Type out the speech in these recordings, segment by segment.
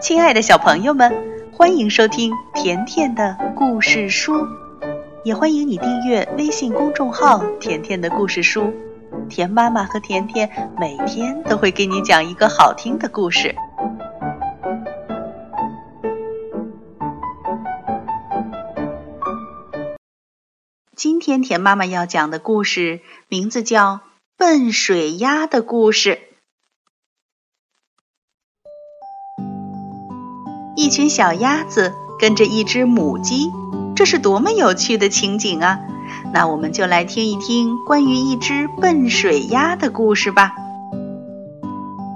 亲爱的小朋友们，欢迎收听甜甜的故事书，也欢迎你订阅微信公众号“甜甜的故事书”。甜妈妈和甜甜每天都会给你讲一个好听的故事。今天甜妈妈要讲的故事名字叫《笨水鸭的故事》。一群小鸭子跟着一只母鸡，这是多么有趣的情景啊！那我们就来听一听关于一只笨水鸭的故事吧。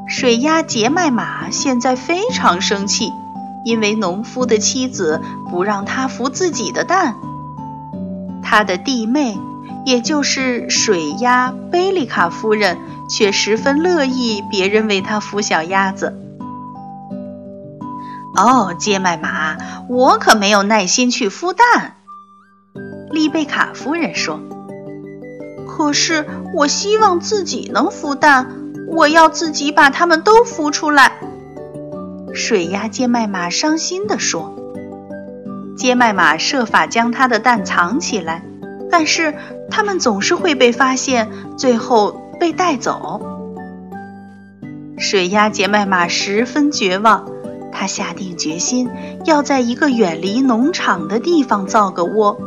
水鸭杰麦马现在非常生气，因为农夫的妻子不让他孵自己的蛋。他的弟妹，也就是水鸭贝利卡夫人，却十分乐意别人为他孵小鸭子。哦，杰麦马，我可没有耐心去孵蛋。丽贝卡夫人说：“可是我希望自己能孵蛋，我要自己把它们都孵出来。”水鸭杰麦马伤心地说：“杰麦马设法将它的蛋藏起来，但是它们总是会被发现，最后被带走。”水鸭杰麦马十分绝望。他下定决心要在一个远离农场的地方造个窝。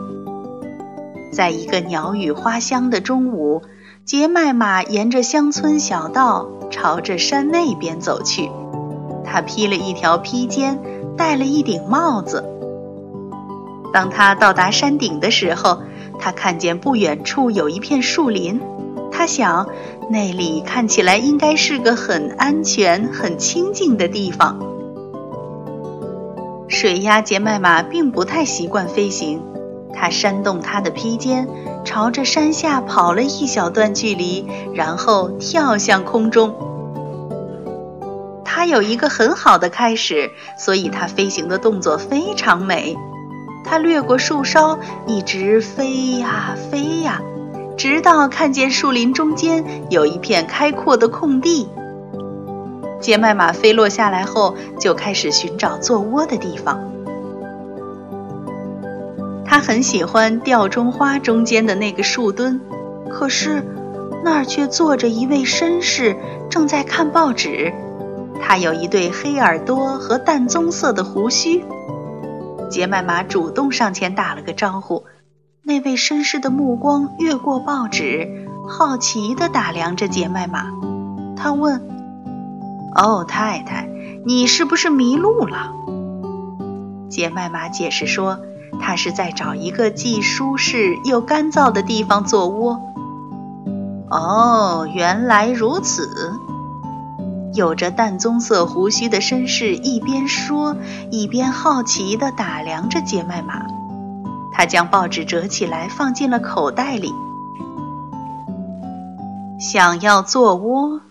在一个鸟语花香的中午，杰麦马沿着乡村小道朝着山那边走去。他披了一条披肩，戴了一顶帽子。当他到达山顶的时候，他看见不远处有一片树林。他想，那里看起来应该是个很安全、很清静的地方。水鸭杰麦马并不太习惯飞行，它扇动它的披肩，朝着山下跑了一小段距离，然后跳向空中。它有一个很好的开始，所以它飞行的动作非常美。它掠过树梢，一直飞呀飞呀，直到看见树林中间有一片开阔的空地。杰麦马飞落下来后，就开始寻找做窝的地方。他很喜欢吊钟花中间的那个树墩，可是那儿却坐着一位绅士，正在看报纸。他有一对黑耳朵和淡棕色的胡须。杰麦马主动上前打了个招呼。那位绅士的目光越过报纸，好奇地打量着杰麦马。他问。哦，太太，你是不是迷路了？杰麦玛解释说，他是在找一个既舒适又干燥的地方做窝。哦，原来如此。有着淡棕色胡须的绅士一边说，一边好奇地打量着杰麦玛。他将报纸折起来放进了口袋里。想要做窝？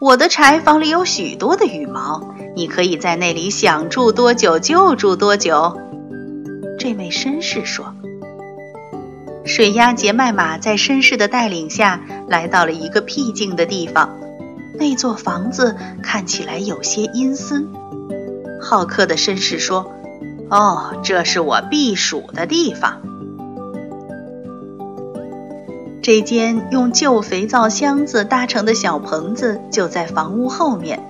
我的柴房里有许多的羽毛，你可以在那里想住多久就住多久。”这位绅士说。水鸭杰麦马在绅士的带领下来到了一个僻静的地方，那座房子看起来有些阴森。好客的绅士说：“哦，这是我避暑的地方。”这间用旧肥皂箱子搭成的小棚子就在房屋后面。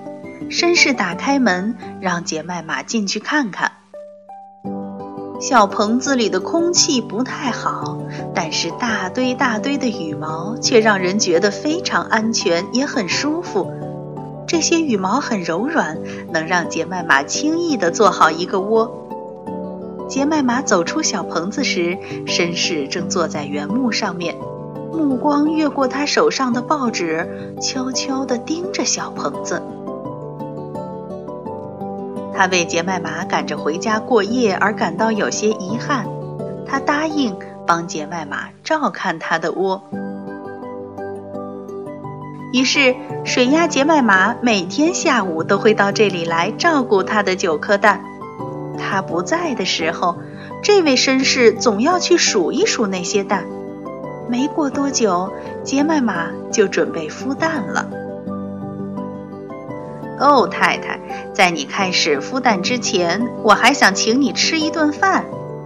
绅士打开门，让杰麦玛进去看看。小棚子里的空气不太好，但是大堆大堆的羽毛却让人觉得非常安全，也很舒服。这些羽毛很柔软，能让杰麦玛轻易地做好一个窝。杰麦玛走出小棚子时，绅士正坐在原木上面。目光越过他手上的报纸，悄悄地盯着小棚子。他为杰麦玛赶着回家过夜而感到有些遗憾。他答应帮杰麦玛照看他的窝。于是，水鸭杰麦玛每天下午都会到这里来照顾他的九颗蛋。他不在的时候，这位绅士总要去数一数那些蛋。没过多久，杰麦玛就准备孵蛋了。哦，太太，在你开始孵蛋之前，我还想请你吃一顿饭，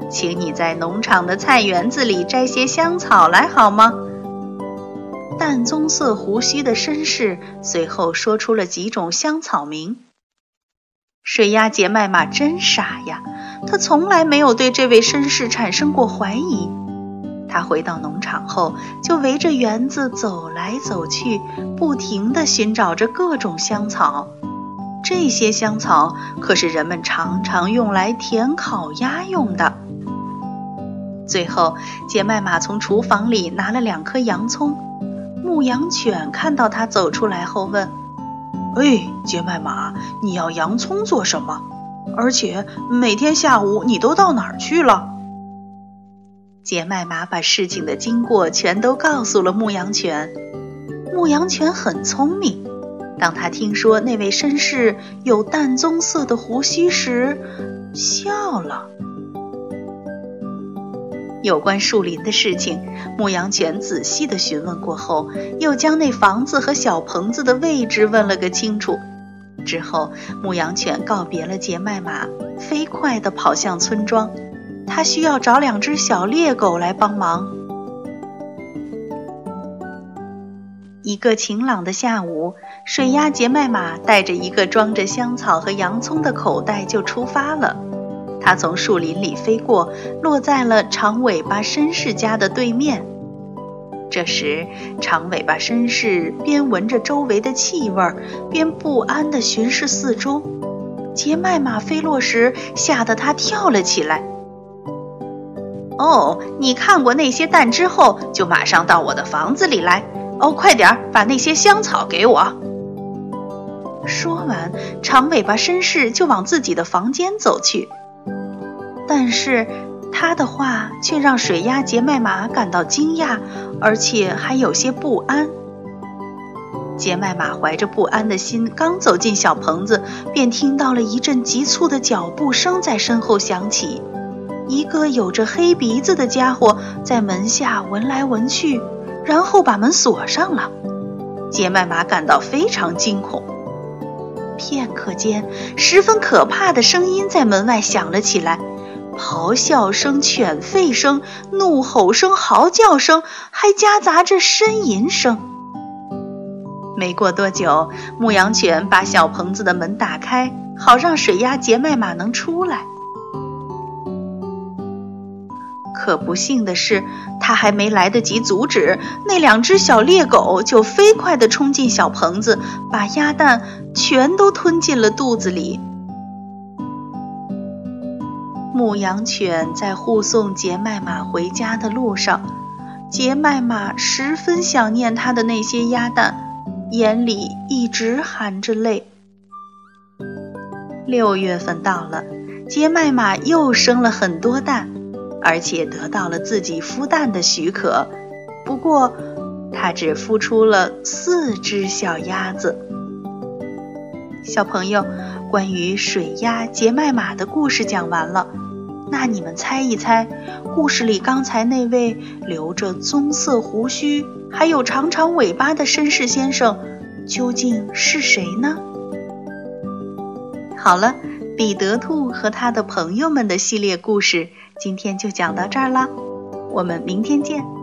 请你在农场的菜园子里摘些香草来，好吗？淡棕色胡须的绅士随后说出了几种香草名。水鸭杰麦玛真傻呀，他从来没有对这位绅士产生过怀疑。他回到农场后，就围着园子走来走去，不停地寻找着各种香草。这些香草可是人们常常用来填烤鸭用的。最后，杰麦玛从厨房里拿了两颗洋葱。牧羊犬看到他走出来后问：“哎，杰麦玛，你要洋葱做什么？而且每天下午你都到哪儿去了？”杰麦马把事情的经过全都告诉了牧羊犬。牧羊犬很聪明，当他听说那位绅士有淡棕色的胡须时，笑了。有关树林的事情，牧羊犬仔细地询问过后，又将那房子和小棚子的位置问了个清楚。之后，牧羊犬告别了杰麦马，飞快地跑向村庄。他需要找两只小猎狗来帮忙。一个晴朗的下午，水鸭杰麦马带着一个装着香草和洋葱的口袋就出发了。它从树林里飞过，落在了长尾巴绅士家的对面。这时，长尾巴绅士边闻着周围的气味，边不安地巡视四周。杰麦马飞落时，吓得他跳了起来。哦，你看过那些蛋之后，就马上到我的房子里来。哦，快点儿把那些香草给我。说完，长尾巴绅士就往自己的房间走去。但是，他的话却让水鸭杰麦马感到惊讶，而且还有些不安。杰麦马怀着不安的心，刚走进小棚子，便听到了一阵急促的脚步声在身后响起。一个有着黑鼻子的家伙在门下闻来闻去，然后把门锁上了。杰麦马感到非常惊恐。片刻间，十分可怕的声音在门外响了起来：咆哮声、犬吠声、怒吼声、嚎叫声，还夹杂着呻吟声。没过多久，牧羊犬把小棚子的门打开，好让水鸭杰麦马能出来。可不幸的是，他还没来得及阻止，那两只小猎狗就飞快地冲进小棚子，把鸭蛋全都吞进了肚子里。牧羊犬在护送杰麦马回家的路上，杰麦马十分想念他的那些鸭蛋，眼里一直含着泪。六月份到了，杰麦马又生了很多蛋。而且得到了自己孵蛋的许可，不过，它只孵出了四只小鸭子。小朋友，关于水鸭杰麦马的故事讲完了，那你们猜一猜，故事里刚才那位留着棕色胡须还有长长尾巴的绅士先生究竟是谁呢？好了，彼得兔和他的朋友们的系列故事。今天就讲到这儿了，我们明天见。